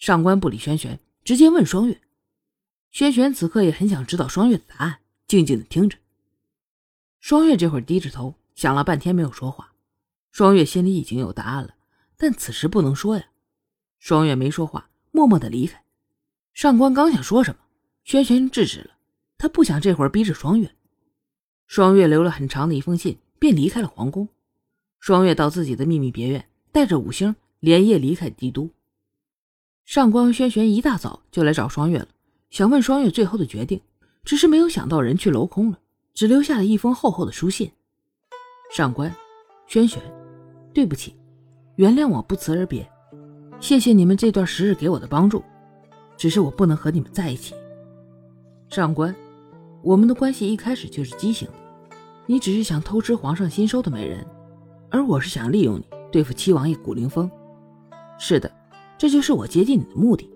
上官不理轩轩，直接问双月。轩轩此刻也很想知道双月的答案，静静的听着。双月这会儿低着头，想了半天没有说话。双月心里已经有答案了，但此时不能说呀。双月没说话，默默的离开。上官刚想说什么，轩轩制止了，他不想这会儿逼着双月。双月留了很长的一封信，便离开了皇宫。双月到自己的秘密别院，带着五星连夜离开帝都。上官轩轩一大早就来找双月了，想问双月最后的决定，只是没有想到人去楼空了，只留下了一封厚厚的书信。上官，轩轩，对不起，原谅我不辞而别，谢谢你们这段时日给我的帮助，只是我不能和你们在一起。上官，我们的关系一开始就是畸形的，你只是想偷吃皇上新收的美人。而我是想利用你对付七王爷古凌风，是的，这就是我接近你的目的，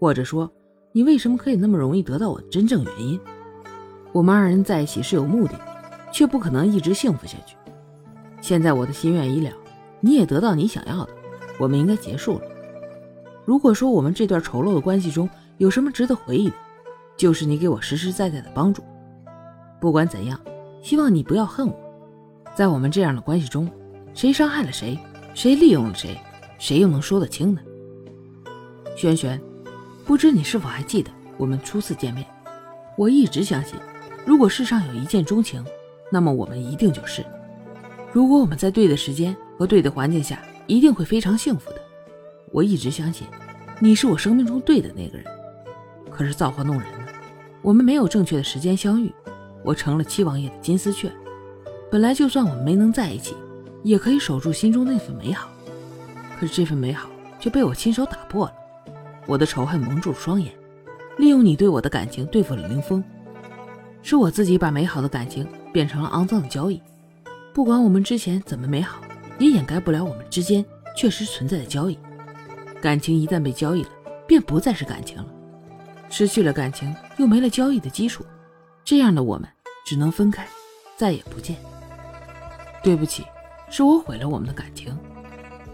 或者说，你为什么可以那么容易得到我的真正原因？我们二人在一起是有目的，却不可能一直幸福下去。现在我的心愿已了，你也得到你想要的，我们应该结束了。如果说我们这段丑陋的关系中有什么值得回忆的，就是你给我实实在在的帮助。不管怎样，希望你不要恨我。在我们这样的关系中，谁伤害了谁，谁利用了谁，谁又能说得清呢？轩轩，不知你是否还记得我们初次见面？我一直相信，如果世上有一见钟情，那么我们一定就是。如果我们在对的时间和对的环境下，一定会非常幸福的。我一直相信，你是我生命中对的那个人。可是造化弄人，我们没有正确的时间相遇，我成了七王爷的金丝雀。本来就算我们没能在一起，也可以守住心中那份美好。可是这份美好却被我亲手打破了。我的仇恨蒙住双眼，利用你对我的感情对付了林峰。是我自己把美好的感情变成了肮脏的交易。不管我们之前怎么美好，也掩盖不了我们之间确实存在的交易。感情一旦被交易了，便不再是感情了。失去了感情，又没了交易的基础，这样的我们只能分开，再也不见。对不起，是我毁了我们的感情。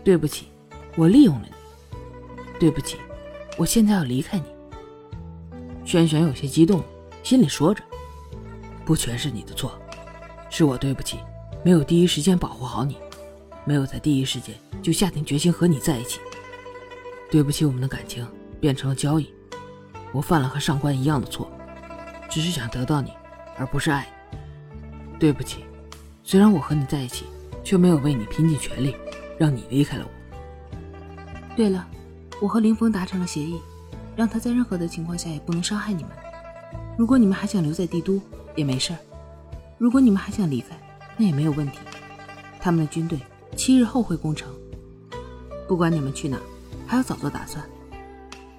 对不起，我利用了你。对不起，我现在要离开你。轩轩有些激动，心里说着：“不全是你的错，是我对不起，没有第一时间保护好你，没有在第一时间就下定决心和你在一起。对不起，我们的感情变成了交易，我犯了和上官一样的错，只是想得到你，而不是爱你。对不起。”虽然我和你在一起，却没有为你拼尽全力，让你离开了我。对了，我和林峰达成了协议，让他在任何的情况下也不能伤害你们。如果你们还想留在帝都，也没事儿；如果你们还想离开，那也没有问题。他们的军队七日后会攻城，不管你们去哪，还要早做打算。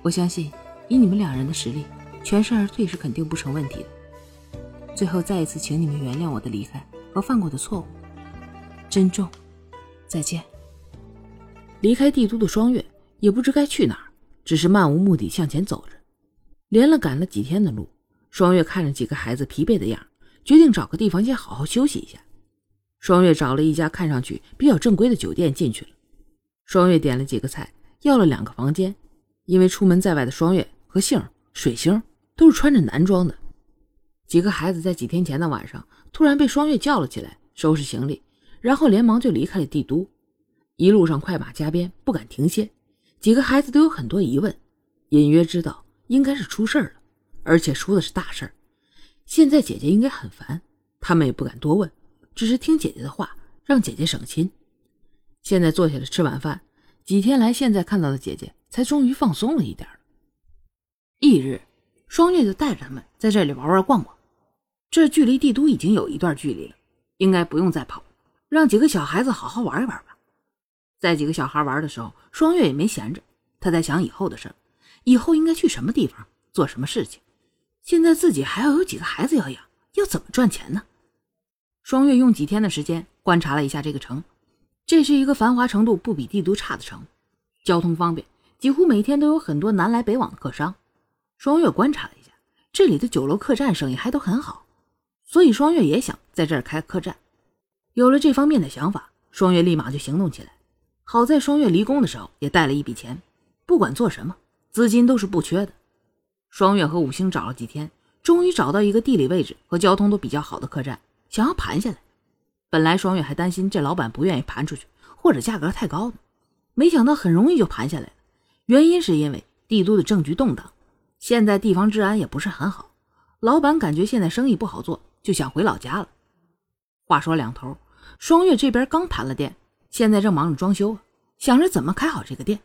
我相信，以你们两人的实力，全身而退是肯定不成问题的。最后，再一次请你们原谅我的离开。和犯过的错误，珍重，再见。离开帝都的双月也不知该去哪儿，只是漫无目的向前走着。连了赶了几天的路，双月看着几个孩子疲惫的样，决定找个地方先好好休息一下。双月找了一家看上去比较正规的酒店进去了。双月点了几个菜，要了两个房间，因为出门在外的双月和杏儿、水星都是穿着男装的。几个孩子在几天前的晚上突然被双月叫了起来，收拾行李，然后连忙就离开了帝都。一路上快马加鞭，不敢停歇。几个孩子都有很多疑问，隐约知道应该是出事了，而且出的是大事现在姐姐应该很烦，他们也不敢多问，只是听姐姐的话，让姐姐省心。现在坐下来吃晚饭，几天来现在看到的姐姐，才终于放松了一点。翌日，双月就带着他们在这里玩玩逛逛。这距离帝都已经有一段距离了，应该不用再跑，让几个小孩子好好玩一玩吧。在几个小孩玩的时候，双月也没闲着，他在想以后的事儿以后应该去什么地方做什么事情。现在自己还要有几个孩子要养，要怎么赚钱呢？双月用几天的时间观察了一下这个城，这是一个繁华程度不比帝都差的城，交通方便，几乎每天都有很多南来北往的客商。双月观察了一下，这里的酒楼客栈生意还都很好。所以双月也想在这儿开客栈，有了这方面的想法，双月立马就行动起来。好在双月离宫的时候也带了一笔钱，不管做什么资金都是不缺的。双月和五星找了几天，终于找到一个地理位置和交通都比较好的客栈，想要盘下来。本来双月还担心这老板不愿意盘出去，或者价格太高呢，没想到很容易就盘下来了。原因是因为帝都的政局动荡，现在地方治安也不是很好，老板感觉现在生意不好做，就想回老家了。话说两头，双月这边刚盘了店，现在正忙着装修，想着怎么开好这个店。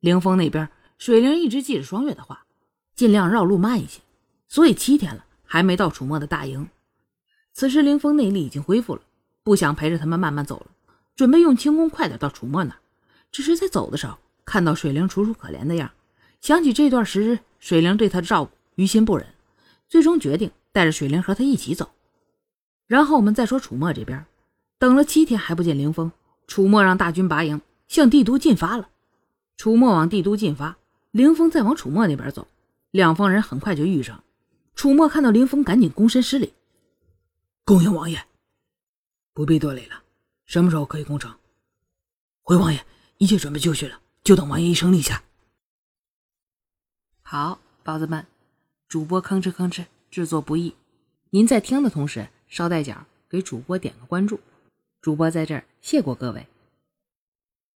凌峰那边，水灵一直记着双月的话，尽量绕路慢一些，所以七天了还没到楚墨的大营。此时凌峰内力已经恢复了。不想陪着他们慢慢走了，准备用轻功快点到楚墨那儿。只是在走的时候，看到水灵楚楚可怜的样，想起这段时日水灵对他的照顾，于心不忍，最终决定带着水灵和他一起走。然后我们再说楚墨这边，等了七天还不见凌风，楚墨让大军拔营向帝都进发了。楚墨往帝都进发，凌风再往楚墨那边走，两方人很快就遇上。楚墨看到凌风，赶紧躬身施礼，恭迎王爷。不必多礼了，什么时候可以攻城？回王爷，一切准备就绪了，就等王爷一声令下。好，宝子们，主播吭哧吭哧制作不易，您在听的同时捎带脚给主播点个关注，主播在这儿谢过各位。